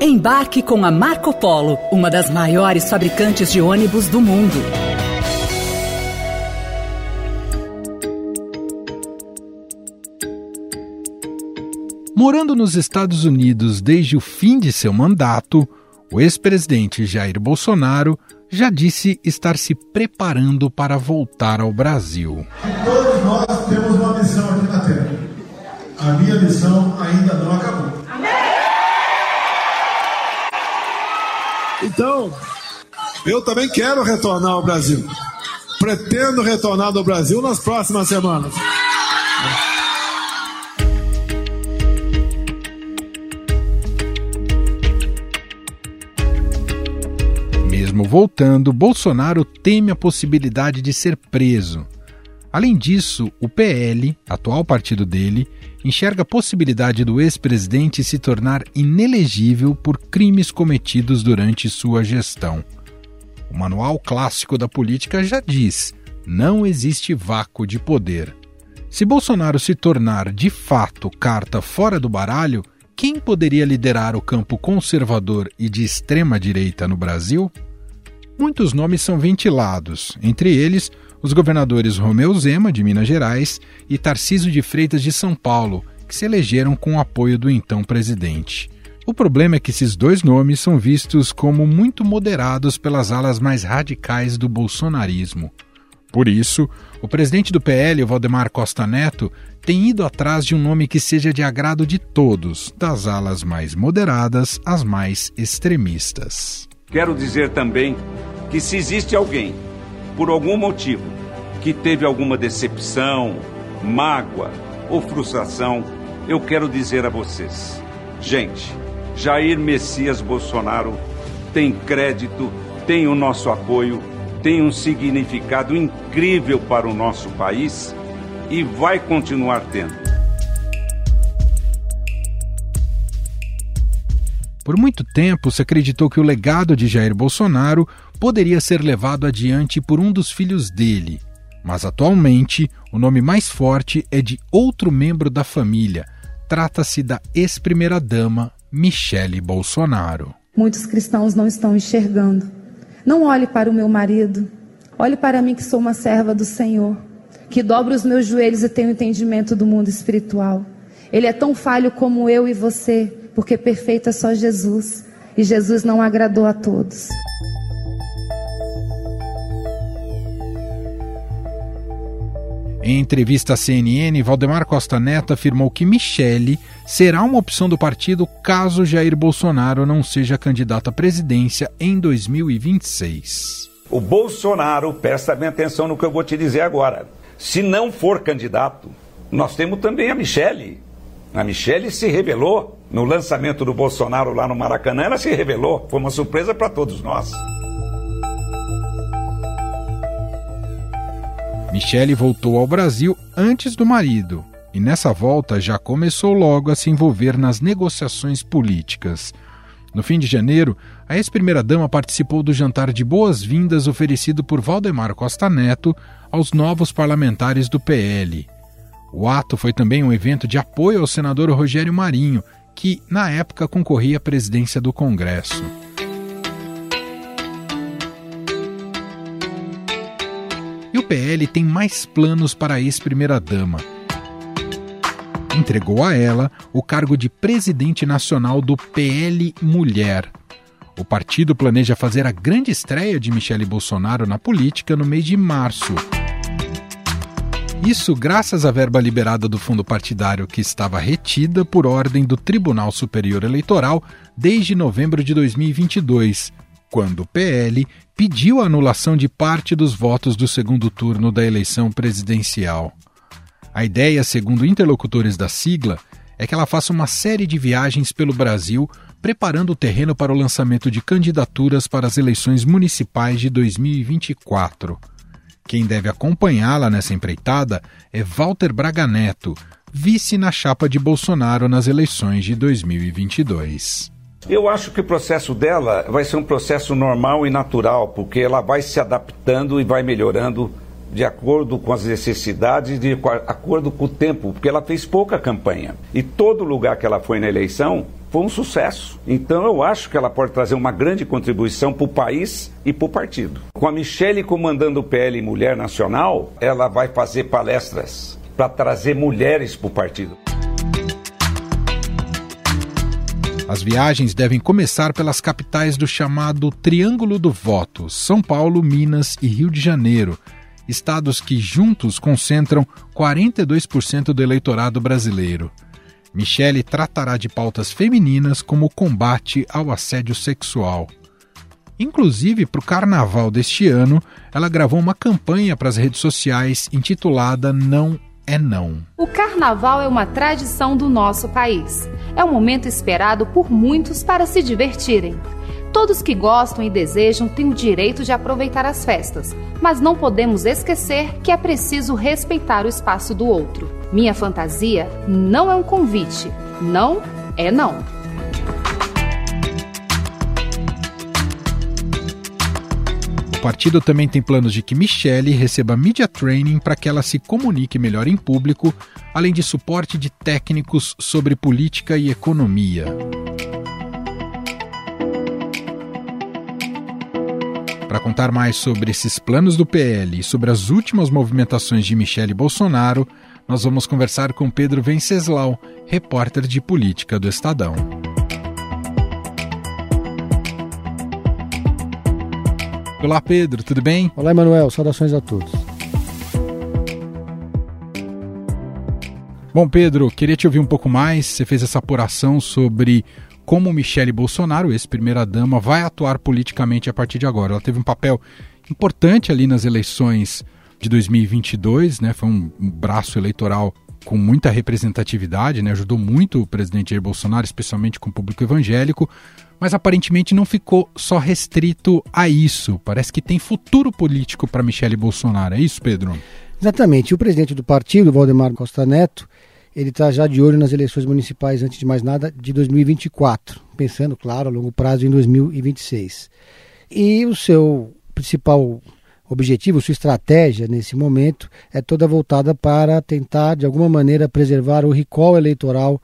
Embarque com a Marco Polo, uma das maiores fabricantes de ônibus do mundo. Morando nos Estados Unidos desde o fim de seu mandato, o ex-presidente Jair Bolsonaro já disse estar se preparando para voltar ao Brasil. Todos nós temos uma missão aqui na Terra. A minha missão ainda não acabou. Então, eu também quero retornar ao Brasil. Pretendo retornar ao Brasil nas próximas semanas. Mesmo voltando, Bolsonaro teme a possibilidade de ser preso. Além disso, o PL, atual partido dele, enxerga a possibilidade do ex-presidente se tornar inelegível por crimes cometidos durante sua gestão. O manual clássico da política já diz: não existe vácuo de poder. Se Bolsonaro se tornar de fato carta fora do baralho, quem poderia liderar o campo conservador e de extrema direita no Brasil? Muitos nomes são ventilados, entre eles os governadores Romeu Zema, de Minas Gerais, e Tarciso de Freitas, de São Paulo, que se elegeram com o apoio do então presidente. O problema é que esses dois nomes são vistos como muito moderados pelas alas mais radicais do bolsonarismo. Por isso, o presidente do PL, Valdemar Costa Neto, tem ido atrás de um nome que seja de agrado de todos, das alas mais moderadas às mais extremistas. Quero dizer também que se existe alguém, por algum motivo, que teve alguma decepção, mágoa ou frustração, eu quero dizer a vocês: gente, Jair Messias Bolsonaro tem crédito, tem o nosso apoio, tem um significado incrível para o nosso país e vai continuar tendo. Por muito tempo se acreditou que o legado de Jair Bolsonaro poderia ser levado adiante por um dos filhos dele. Mas atualmente, o nome mais forte é de outro membro da família. Trata-se da ex-primeira-dama Michele Bolsonaro. Muitos cristãos não estão enxergando. Não olhe para o meu marido. Olhe para mim que sou uma serva do Senhor, que dobro os meus joelhos e tenho entendimento do mundo espiritual. Ele é tão falho como eu e você, porque perfeito é só Jesus. E Jesus não agradou a todos. Em entrevista à CNN, Valdemar Costa Neto afirmou que Michele será uma opção do partido caso Jair Bolsonaro não seja candidato à presidência em 2026. O Bolsonaro, presta bem atenção no que eu vou te dizer agora. Se não for candidato, nós temos também a Michele. A Michele se revelou no lançamento do Bolsonaro lá no Maracanã, ela se revelou. Foi uma surpresa para todos nós. Michele voltou ao Brasil antes do marido e nessa volta já começou logo a se envolver nas negociações políticas. No fim de janeiro, a ex-primeira-dama participou do jantar de boas-vindas oferecido por Valdemar Costa Neto aos novos parlamentares do PL. O ato foi também um evento de apoio ao senador Rogério Marinho, que, na época, concorria à presidência do Congresso. PL tem mais planos para a ex-primeira-dama. Entregou a ela o cargo de presidente nacional do PL Mulher. O partido planeja fazer a grande estreia de Michele Bolsonaro na política no mês de março. Isso graças à verba liberada do fundo partidário que estava retida por ordem do Tribunal Superior Eleitoral desde novembro de 2022, quando o PL pediu a anulação de parte dos votos do segundo turno da eleição presidencial. A ideia, segundo interlocutores da sigla, é que ela faça uma série de viagens pelo Brasil, preparando o terreno para o lançamento de candidaturas para as eleições municipais de 2024. Quem deve acompanhá-la nessa empreitada é Walter Braga Neto, vice na chapa de Bolsonaro nas eleições de 2022. Eu acho que o processo dela vai ser um processo normal e natural, porque ela vai se adaptando e vai melhorando de acordo com as necessidades, de acordo com o tempo, porque ela fez pouca campanha. E todo lugar que ela foi na eleição, foi um sucesso. Então eu acho que ela pode trazer uma grande contribuição para o país e para o partido. Com a Michele comandando o PL Mulher Nacional, ela vai fazer palestras para trazer mulheres para o partido. As viagens devem começar pelas capitais do chamado Triângulo do Voto: São Paulo, Minas e Rio de Janeiro, estados que juntos concentram 42% do eleitorado brasileiro. Michele tratará de pautas femininas como o combate ao assédio sexual. Inclusive, para o carnaval deste ano, ela gravou uma campanha para as redes sociais intitulada Não é Não. O carnaval é uma tradição do nosso país. É um momento esperado por muitos para se divertirem. Todos que gostam e desejam têm o direito de aproveitar as festas, mas não podemos esquecer que é preciso respeitar o espaço do outro. Minha fantasia não é um convite. Não é não. Partido também tem planos de que Michele receba media training para que ela se comunique melhor em público, além de suporte de técnicos sobre política e economia. Para contar mais sobre esses planos do PL e sobre as últimas movimentações de Michele Bolsonaro, nós vamos conversar com Pedro Venceslau, repórter de política do Estadão. Olá, Pedro, tudo bem? Olá, Emanuel, saudações a todos. Bom, Pedro, queria te ouvir um pouco mais. Você fez essa apuração sobre como Michele Bolsonaro, ex-primeira-dama, vai atuar politicamente a partir de agora. Ela teve um papel importante ali nas eleições de 2022, né? Foi um, um braço eleitoral com muita representatividade, né? Ajudou muito o presidente Jair Bolsonaro, especialmente com o público evangélico, mas aparentemente não ficou só restrito a isso. Parece que tem futuro político para Michele Bolsonaro. É isso, Pedro? Exatamente. O presidente do partido, Valdemar Costa Neto, ele está já de olho nas eleições municipais, antes de mais nada, de 2024, pensando, claro, a longo prazo em 2026. E o seu principal objetivo, sua estratégia nesse momento é toda voltada para tentar, de alguma maneira, preservar o recall eleitoral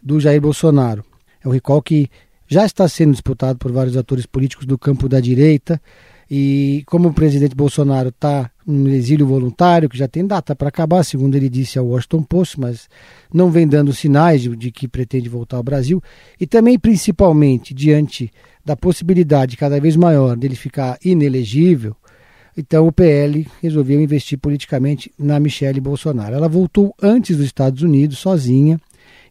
do Jair Bolsonaro. É um recall que já está sendo disputado por vários atores políticos do campo da direita, e como o presidente Bolsonaro está no exílio voluntário, que já tem data para acabar, segundo ele disse ao Washington Post, mas não vem dando sinais de, que pretende voltar ao Brasil, e também principalmente diante da possibilidade cada vez maior dele ficar inelegível, então o PL resolveu investir politicamente na Michelle Bolsonaro. Ela voltou antes dos Estados Unidos sozinha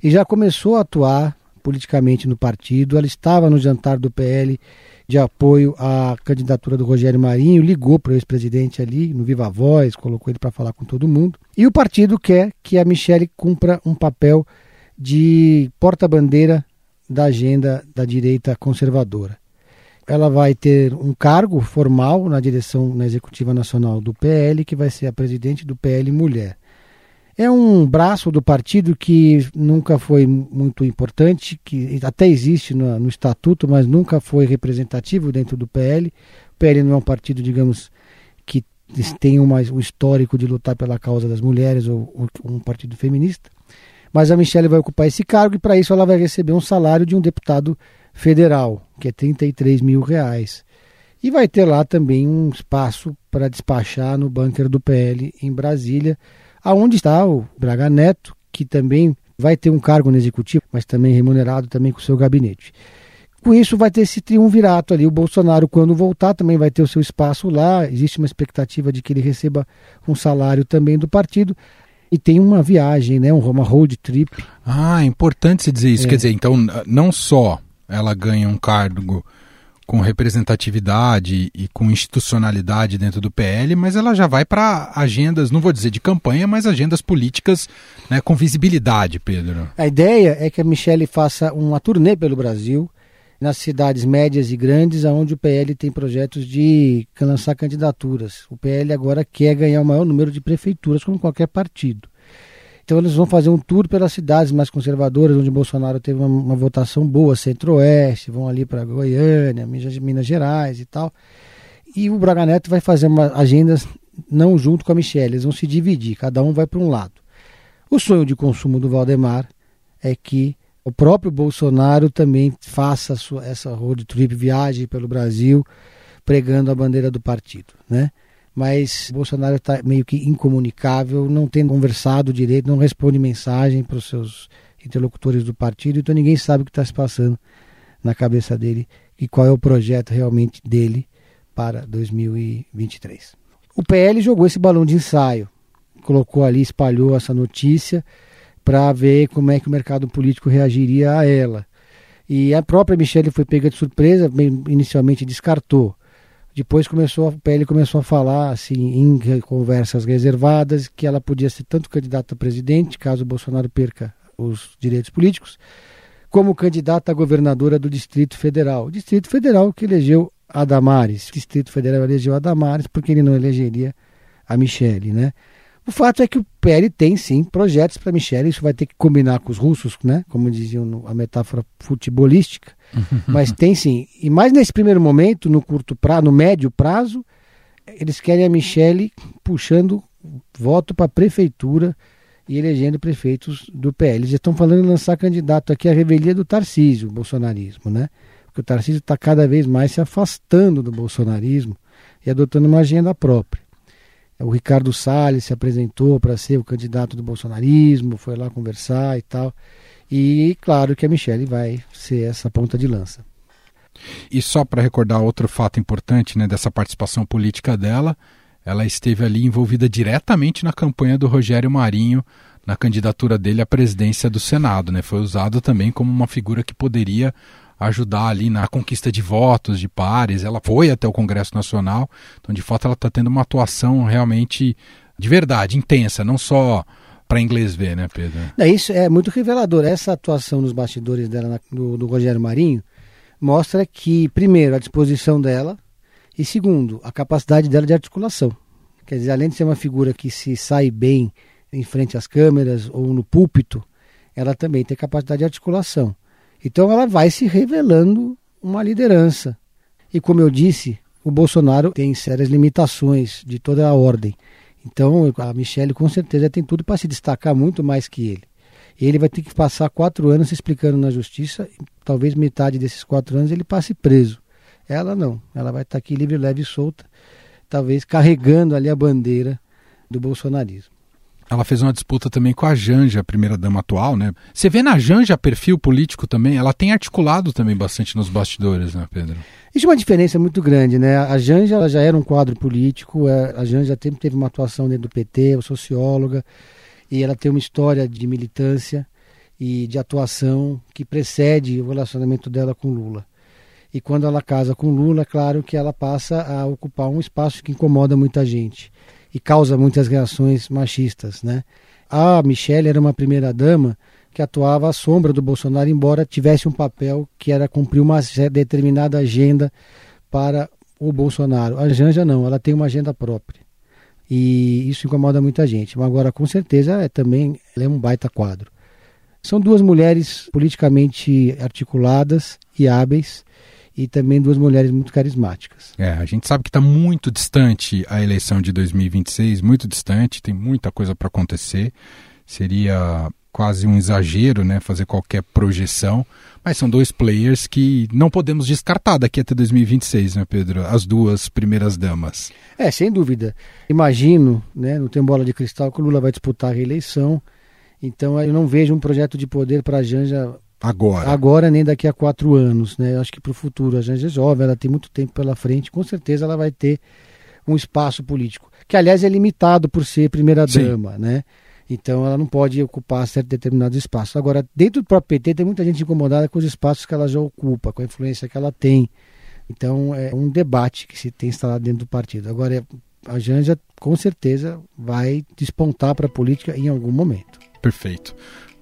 e já começou a atuar politicamente no partido. Ela estava no jantar do PL de apoio à candidatura do Rogério Marinho, ligou para o ex-presidente ali no Viva Voz, colocou ele para falar com todo mundo. E o partido quer que a Michele cumpra um papel de porta-bandeira da agenda da direita conservadora. Ela vai ter um cargo formal na direção na executiva nacional do PL, que vai ser a presidente do PL Mulher. É um braço do partido que nunca foi muito importante, que até existe no, no, estatuto, mas nunca foi representativo dentro do PL. O PL não é um partido, digamos, que tem uma, um histórico de lutar pela causa das mulheres ou, ou um partido feminista. Mas a Michelle vai ocupar esse cargo e para isso ela vai receber um salário de um deputado federal, que é 33 mil reais. E vai ter lá também um espaço para despachar no bunker do PL em Brasília aonde está o Braga Neto, que também vai ter um cargo no executivo, mas também remunerado também com o seu gabinete. Com isso vai ter esse triunvirato ali. O Bolsonaro, quando voltar, também vai ter o seu espaço lá. Existe uma expectativa de que ele receba um salário também do partido. E tem uma viagem, né? uma road trip. Ah, é importante se dizer isso. É. Quer dizer, então, não só ela ganha um cargo com representatividade e com institucionalidade dentro do PL, mas ela já vai para agendas, não vou dizer de campanha, mas agendas políticas né, com visibilidade, Pedro. A ideia é que a Michelle faça uma turnê pelo Brasil, nas cidades médias e grandes, onde o PL tem projetos de lançar candidaturas. O PL agora quer ganhar o maior número de prefeituras, como qualquer partido. Então eles vão fazer um tour pelas cidades mais conservadoras, onde Bolsonaro teve uma, uma votação boa, centro-oeste, vão ali para Goiânia, Minas, Minas Gerais e tal. E o Braga Neto vai fazer uma agendas não junto com a Michelle, eles vão se dividir, cada um vai para um lado. O sonho de consumo do Valdemar é que o próprio Bolsonaro também faça sua, essa road trip, viagem pelo Brasil, pregando a bandeira do partido, né? Mas Bolsonaro está meio que incomunicável, não tem conversado direito, não responde mensagem para os seus interlocutores do partido, então ninguém sabe o que está se passando na cabeça dele e qual é o projeto realmente dele para 2023. O PL jogou esse balão de ensaio, colocou ali, espalhou essa notícia para ver como é que o mercado político reagiria a ela. E a própria Michelle foi pega de surpresa, inicialmente descartou. Depois começou, o PL começou a falar assim em conversas reservadas que ela podia ser tanto candidata a presidente, caso o Bolsonaro perca os direitos políticos, como candidata a governadora do Distrito Federal. Distrito Federal que elegeu a Damares. O Distrito Federal elegeu a Damares porque ele não elegeria a Michele, né? O fato é que o PL tem sim projetos para Michele, isso vai ter que combinar com os russos, né? Como diziam a metáfora futebolística, mas tem sim. E mais nesse primeiro momento, no curto prazo, no médio prazo, eles querem a Michele puxando voto para a prefeitura e elegendo prefeitos do PL. Eles estão falando em lançar candidato aqui à revelia do Tarcísio, o bolsonarismo, né? Porque o Tarcísio está cada vez mais se afastando do bolsonarismo e adotando uma agenda própria. O Ricardo Salles se apresentou para ser o candidato do bolsonarismo, foi lá conversar e tal. E claro que a Michelle vai ser essa ponta de lança. E só para recordar outro fato importante né, dessa participação política dela, ela esteve ali envolvida diretamente na campanha do Rogério Marinho, na candidatura dele à presidência do Senado. Né? Foi usado também como uma figura que poderia ajudar ali na conquista de votos, de pares. Ela foi até o Congresso Nacional, então de fato ela está tendo uma atuação realmente de verdade, intensa, não só para inglês ver, né, Pedro? É, isso é muito revelador. Essa atuação nos bastidores dela, na, do, do Rogério Marinho, mostra que, primeiro, a disposição dela e, segundo, a capacidade dela de articulação. Quer dizer, além de ser uma figura que se sai bem em frente às câmeras ou no púlpito, ela também tem capacidade de articulação. Então ela vai se revelando uma liderança. E como eu disse, o Bolsonaro tem sérias limitações de toda a ordem. Então a Michelle com certeza tem tudo para se destacar muito mais que ele. Ele vai ter que passar quatro anos se explicando na justiça, talvez metade desses quatro anos ele passe preso. Ela não, ela vai estar aqui livre, leve e solta, talvez carregando ali a bandeira do bolsonarismo. Ela fez uma disputa também com a Janja, a primeira-dama atual, né? Você vê na Janja perfil político também? Ela tem articulado também bastante nos bastidores, né, Pedro? Existe uma diferença muito grande, né? A Janja já era um quadro político, é, a Janja sempre teve uma atuação dentro do PT, é socióloga, e ela tem uma história de militância e de atuação que precede o relacionamento dela com Lula. E quando ela casa com Lula, é claro que ela passa a ocupar um espaço que incomoda muita gente e causa muitas reações machistas, né? A Michelle era uma primeira dama que atuava à sombra do Bolsonaro, embora tivesse um papel que era cumprir uma determinada agenda para o Bolsonaro. A Janja não, ela tem uma agenda própria. E isso incomoda muita gente. Mas agora, com certeza, é também é um baita quadro. São duas mulheres politicamente articuladas e hábeis e também duas mulheres muito carismáticas. É, a gente sabe que está muito distante a eleição de 2026, muito distante, tem muita coisa para acontecer. Seria quase um exagero, né, fazer qualquer projeção, mas são dois players que não podemos descartar daqui até 2026, né, Pedro? As duas primeiras damas. É, sem dúvida. Imagino, né, não tem bola de cristal que o Lula vai disputar a reeleição. Então eu não vejo um projeto de poder para a Janja Agora. Agora, nem daqui a quatro anos, né? Eu acho que para o futuro. A Janja é jovem, ela tem muito tempo pela frente, com certeza ela vai ter um espaço político. Que, aliás, é limitado por ser primeira-dama, né? Então ela não pode ocupar certo determinados espaços. Agora, dentro do próprio PT, tem muita gente incomodada com os espaços que ela já ocupa, com a influência que ela tem. Então é um debate que se tem instalado dentro do partido. Agora, a Janja com certeza vai despontar para a política em algum momento. Perfeito.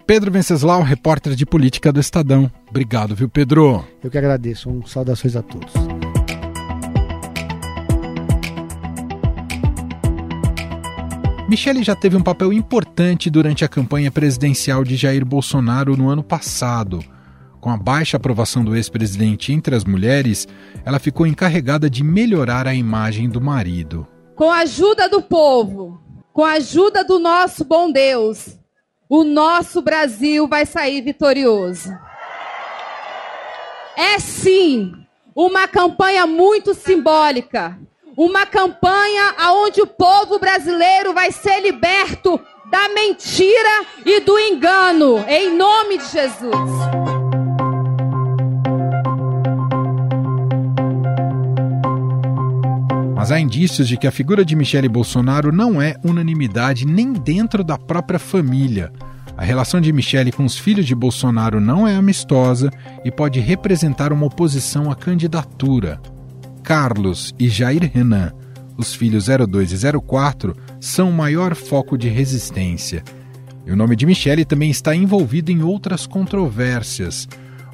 Pedro Venceslau, repórter de política do Estadão. Obrigado, viu, Pedro? Eu que agradeço. Um saudações a todos. Michele já teve um papel importante durante a campanha presidencial de Jair Bolsonaro no ano passado. Com a baixa aprovação do ex-presidente entre as mulheres, ela ficou encarregada de melhorar a imagem do marido. Com a ajuda do povo, com a ajuda do nosso bom Deus, o nosso Brasil vai sair vitorioso. É sim uma campanha muito simbólica, uma campanha onde o povo brasileiro vai ser liberto da mentira e do engano, em nome de Jesus. Mas há indícios de que a figura de Michele Bolsonaro não é unanimidade nem dentro da própria família. A relação de Michele com os filhos de Bolsonaro não é amistosa e pode representar uma oposição à candidatura. Carlos e Jair Renan, os filhos 02 e 04, são o maior foco de resistência. E o nome de Michele também está envolvido em outras controvérsias.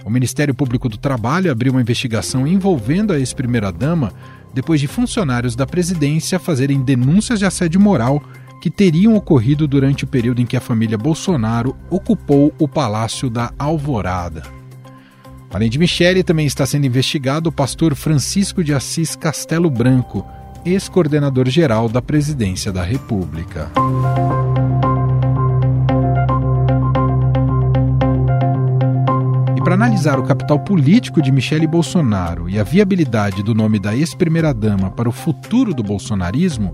O Ministério Público do Trabalho abriu uma investigação envolvendo a ex-primeira-dama depois de funcionários da presidência fazerem denúncias de assédio moral que teriam ocorrido durante o período em que a família Bolsonaro ocupou o Palácio da Alvorada. Além de Michele, também está sendo investigado o pastor Francisco de Assis Castelo Branco, ex-coordenador geral da Presidência da República. Para analisar o capital político de Michele Bolsonaro e a viabilidade do nome da ex-primeira-dama para o futuro do bolsonarismo,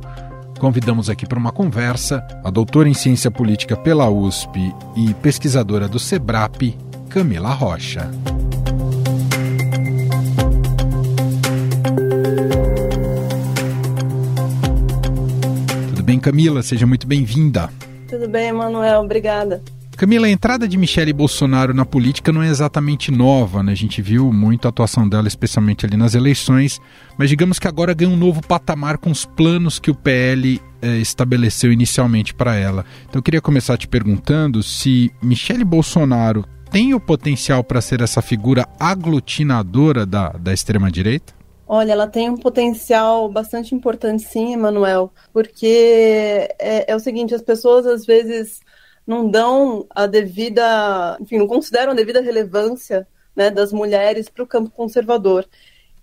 convidamos aqui para uma conversa a doutora em ciência política pela USP e pesquisadora do SEBRAP, Camila Rocha. bem, Camila? Seja muito bem-vinda. Tudo bem, Emanuel. Obrigada. Camila, a entrada de Michele Bolsonaro na política não é exatamente nova, né? A gente viu muito a atuação dela, especialmente ali nas eleições, mas digamos que agora ganha um novo patamar com os planos que o PL eh, estabeleceu inicialmente para ela. Então eu queria começar te perguntando se Michele Bolsonaro tem o potencial para ser essa figura aglutinadora da, da extrema-direita? Olha, ela tem um potencial bastante importante, sim, Emanuel, porque é, é, o seguinte: as pessoas às vezes não dão a devida, enfim, não consideram a devida relevância né, das mulheres para o campo conservador.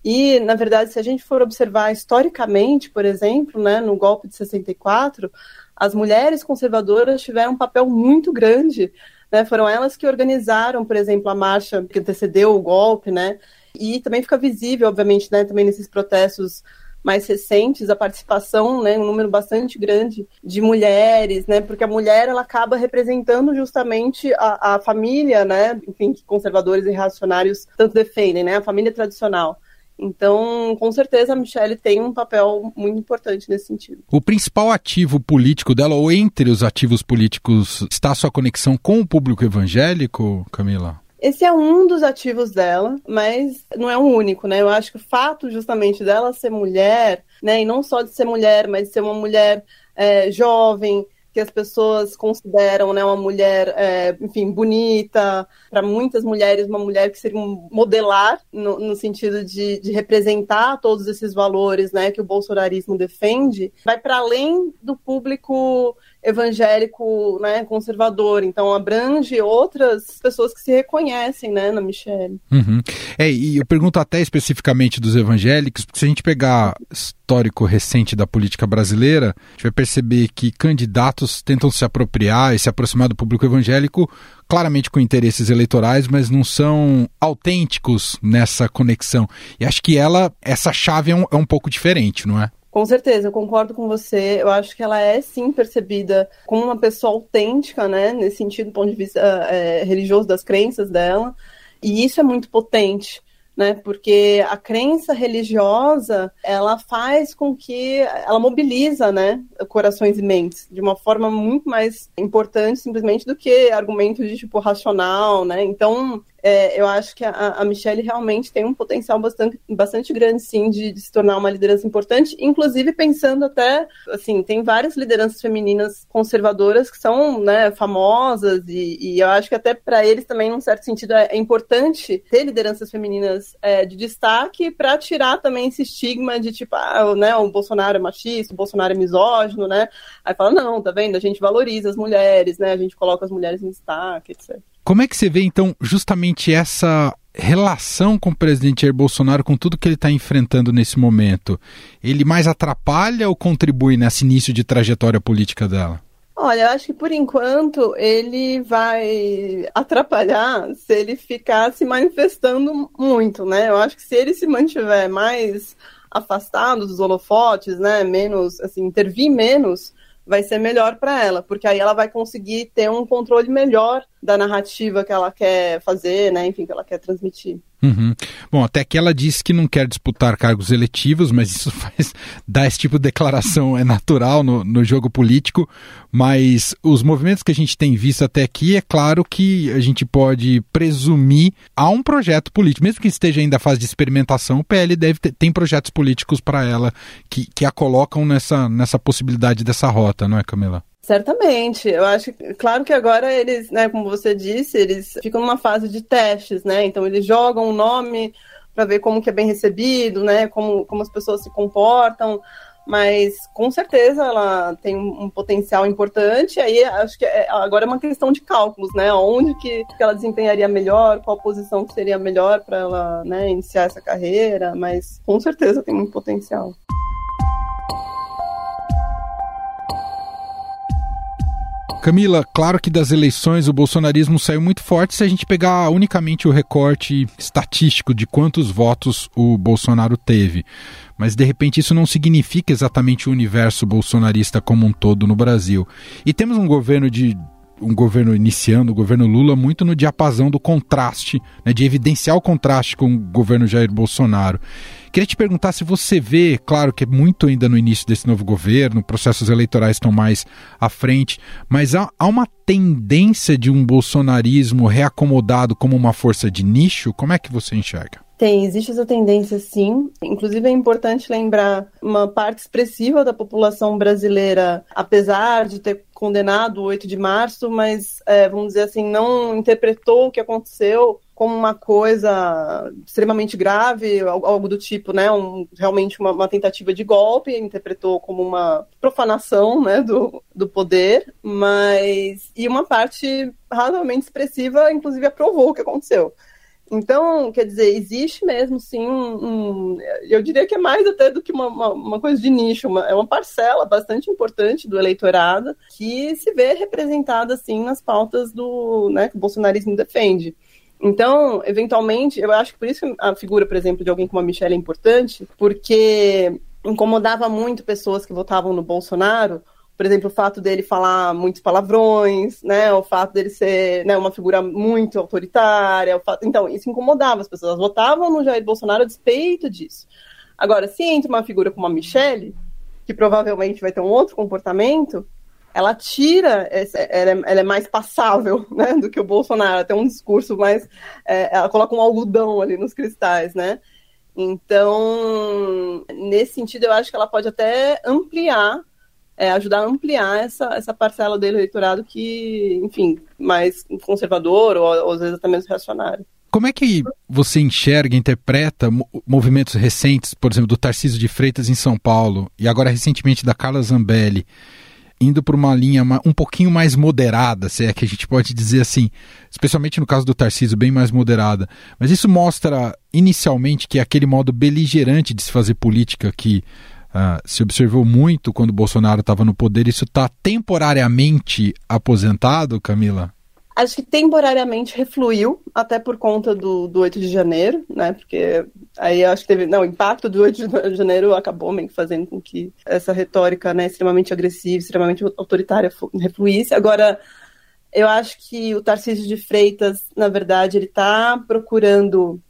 E, na verdade, se a gente for observar historicamente, por exemplo, né, no golpe de 64, as mulheres conservadoras tiveram um papel muito grande. Né, foram elas que organizaram, por exemplo, a marcha que antecedeu o golpe, né? E também fica visível, obviamente, né, também nesses protestos mais recentes, a participação, né, um número bastante grande de mulheres, né, porque a mulher ela acaba representando justamente a, a família, né, enfim, que conservadores e reacionários tanto defendem, né, a família tradicional. Então, com certeza, a Michelle tem um papel muito importante nesse sentido. O principal ativo político dela, ou entre os ativos políticos, está a sua conexão com o público evangélico, Camila? Esse é um dos ativos dela, mas não é o único, né? Eu acho que o fato justamente dela ser mulher, né, e não só de ser mulher, mas de ser uma mulher é, jovem, que as pessoas consideram né, uma mulher, é, enfim, bonita. Para muitas mulheres, uma mulher que seria um modelar, no, no sentido de, de, representar todos esses valores né, que o bolsonarismo defende, vai para além do público evangélico né, conservador, então abrange outras pessoas que se reconhecem né, na Michelle. Uhum. É, e eu pergunto até especificamente dos evangélicos, porque se a gente pegar histórico recente da política brasileira, a gente vai perceber que candidatos tentam se apropriar e se aproximar do público evangélico, claramente com interesses eleitorais, mas não são autênticos nessa conexão. E acho que ela, essa chave é um, é um pouco diferente, não é? Com certeza, eu concordo com você. Eu acho que ela é sim percebida como uma pessoa autêntica, né? Nesse sentido, do ponto de vista é, religioso das crenças dela. E isso é muito potente né? Porque a crença religiosa, ela faz com que ela mobiliza, né, corações e mentes de uma forma muito mais importante simplesmente do que argumentos de tipo racional, né? Então, é, eu acho que a, a Michelle realmente tem um potencial bastante, bastante grande, sim, de, de, se tornar uma liderança importante, inclusive pensando até, assim, tem várias lideranças femininas conservadoras que são, né, famosas e, e eu acho que até para eles também, num certo sentido, é, é importante ter lideranças femininas é, de destaque para tirar também esse estigma de tipo, ah, né, o Bolsonaro é machista, o Bolsonaro é misógino, né? Aí fala, não, tá vendo? A gente valoriza as mulheres, né? A gente coloca as mulheres em destaque, etc. Como é que você vê, então, justamente essa relação com o presidente Jair Bolsonaro, com tudo que ele está enfrentando nesse momento? Ele mais atrapalha ou contribui nesse início de trajetória política dela? Olha, eu acho que por enquanto ele vai atrapalhar se ele ficar se manifestando muito, né? Eu acho que se ele se mantiver mais afastado dos holofotes, né, menos, assim, intervir menos, vai ser melhor para ela, porque aí ela vai conseguir ter um controle melhor da narrativa que ela quer fazer, né, enfim, que ela quer transmitir. Uhum. Bom, até que ela disse que não quer disputar cargos eletivos, mas isso faz dar esse tipo de declaração é natural no, no jogo político. Mas os movimentos que a gente tem visto até aqui, é claro que a gente pode presumir a um projeto político, mesmo que esteja ainda a fase de experimentação, o PL deve ter, tem projetos políticos para ela que, que a colocam nessa, nessa possibilidade dessa rota, não é, Camila? Certamente. Eu acho que, claro que agora eles, né, como você disse, eles ficam numa fase de testes, né? Então eles jogam o nome para ver como que é bem recebido, né? Como, como as pessoas se comportam. Mas com certeza ela tem um, potencial importante. Aí acho que é, agora é uma questão de cálculos, né? Onde que, que ela desempenharia melhor, qual posição que seria melhor para ela né, iniciar essa carreira. Mas com certeza tem muito potencial. Camila, claro que das eleições o bolsonarismo saiu muito forte se a gente pegar unicamente o recorte estatístico de quantos votos o Bolsonaro teve. Mas de repente isso não significa exatamente o universo bolsonarista como um todo no Brasil. E temos um governo de um governo iniciando, o governo Lula, muito no diapasão do contraste, né, de evidenciar o contraste com o governo Jair Bolsonaro. Queria te perguntar se você vê, claro que é muito ainda no início desse novo governo, processos eleitorais estão mais à frente, mas há, há uma tendência de um bolsonarismo reacomodado como uma força de nicho? Como é que você enxerga? Tem, existe essa tendência sim. Inclusive é importante lembrar uma parte expressiva da população brasileira, apesar de ter condenado o 8 de março, mas é, vamos dizer assim, não interpretou o que aconteceu como uma coisa extremamente grave, algo do tipo, né, um, realmente uma, uma, tentativa de golpe, interpretou como uma profanação, né, do, do poder, mas e uma parte razoavelmente expressiva, inclusive aprovou o que aconteceu. Então, quer dizer, existe mesmo, sim, um, um, eu diria que é mais até do que uma, uma, uma coisa de nicho, uma, é uma parcela bastante importante do eleitorado que se vê representada, assim, nas pautas do, né, que o bolsonarismo defende. Então, eventualmente, eu acho que por isso a figura, por exemplo, de alguém como a Michelle é importante, porque incomodava muito pessoas que votavam no Bolsonaro, por exemplo, o fato dele falar muitos palavrões, né, o fato dele ser né, uma figura muito autoritária, fato... então isso incomodava as pessoas, votavam no Jair Bolsonaro a despeito disso. Agora, se entra uma figura como a Michelle, que provavelmente vai ter um outro comportamento, ela tira, essa, ela, é, ela, é, mais passável né, do que o Bolsonaro, ela tem um discurso mais, é, ela coloca um algodão ali nos cristais, né? Então, nesse sentido, eu acho que ela pode até ampliar é, ajudar a ampliar essa, essa parcela do eleitorado que, enfim, mais conservador ou, ou às vezes até mesmo reacionário. Como é que você enxerga, interpreta movimentos recentes, por exemplo, do Tarcísio de Freitas em São Paulo e agora recentemente da Carla Zambelli, indo por uma linha um pouquinho mais moderada, se é que a gente pode dizer assim, especialmente no caso do Tarcísio, bem mais moderada. Mas isso mostra inicialmente que é aquele modo beligerante de se fazer política que Uh, se observou muito quando Bolsonaro estava no poder. Isso está temporariamente aposentado, Camila? Acho que temporariamente refluiu, até por conta do, do 8 de janeiro, né? Porque aí acho que teve. Não, o impacto do 8 de janeiro acabou meio que fazendo com que essa retórica né, extremamente agressiva, extremamente autoritária refluísse. Agora, eu acho que o Tarcísio de Freitas, na verdade, ele está procurando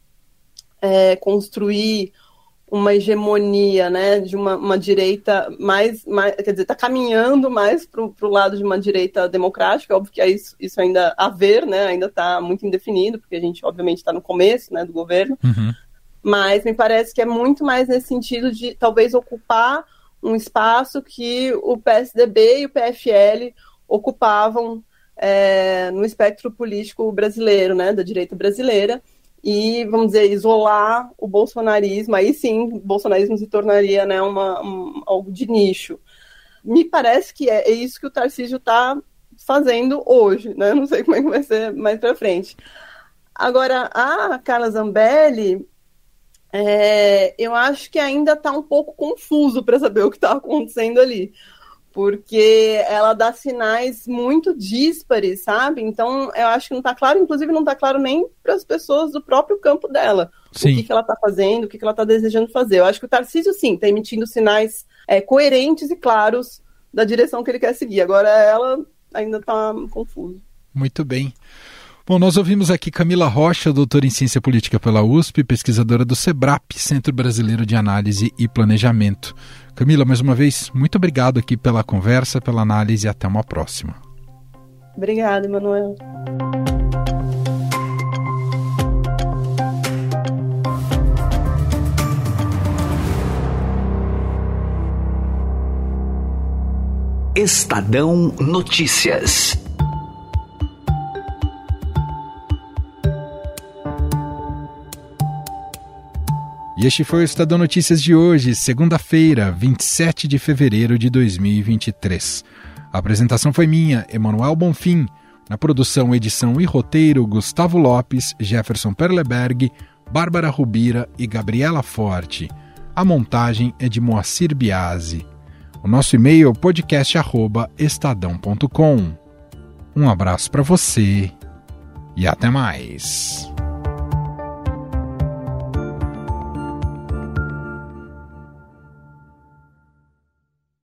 é, construir uma hegemonia, né, de uma, uma direita mais, mais, quer dizer, está caminhando mais para o lado de uma direita democrática, óbvio que é isso, isso ainda a ver, né, ainda está muito indefinido, porque a gente, obviamente, está no começo, né, do governo, uhum. mas me parece que é muito mais nesse sentido de talvez ocupar um espaço que o PSDB e o PFL ocupavam é, no espectro político brasileiro, né, da direita brasileira, e, vamos dizer, isolar o bolsonarismo, aí sim, o bolsonarismo se tornaria né, uma, um, algo de nicho. Me parece que é, é isso que o Tarcísio está fazendo hoje, né? Não sei como é que vai ser mais para frente. Agora, a Carla Zambelli, é, eu acho que ainda está um pouco confuso para saber o que está acontecendo ali. Porque ela dá sinais muito díspares, sabe? Então, eu acho que não está claro, inclusive não está claro nem para as pessoas do próprio campo dela. Sim. O que, que ela está fazendo, o que, que ela está desejando fazer. Eu acho que o Tarcísio, sim, está emitindo sinais é, coerentes e claros da direção que ele quer seguir. Agora, ela ainda está confusa. Muito bem. Bom, nós ouvimos aqui Camila Rocha, doutora em Ciência Política pela USP, pesquisadora do SEBRAP, Centro Brasileiro de Análise e Planejamento. Camila, mais uma vez, muito obrigado aqui pela conversa, pela análise e até uma próxima. Obrigada, Emanuel. Estadão Notícias. E este foi o Estadão Notícias de hoje, segunda-feira, 27 de fevereiro de 2023. A apresentação foi minha, Emanuel Bonfim. Na produção, edição e roteiro, Gustavo Lopes, Jefferson Perleberg, Bárbara Rubira e Gabriela Forte. A montagem é de Moacir Biasi. O nosso e-mail é podcast@estadão.com. Um abraço para você e até mais.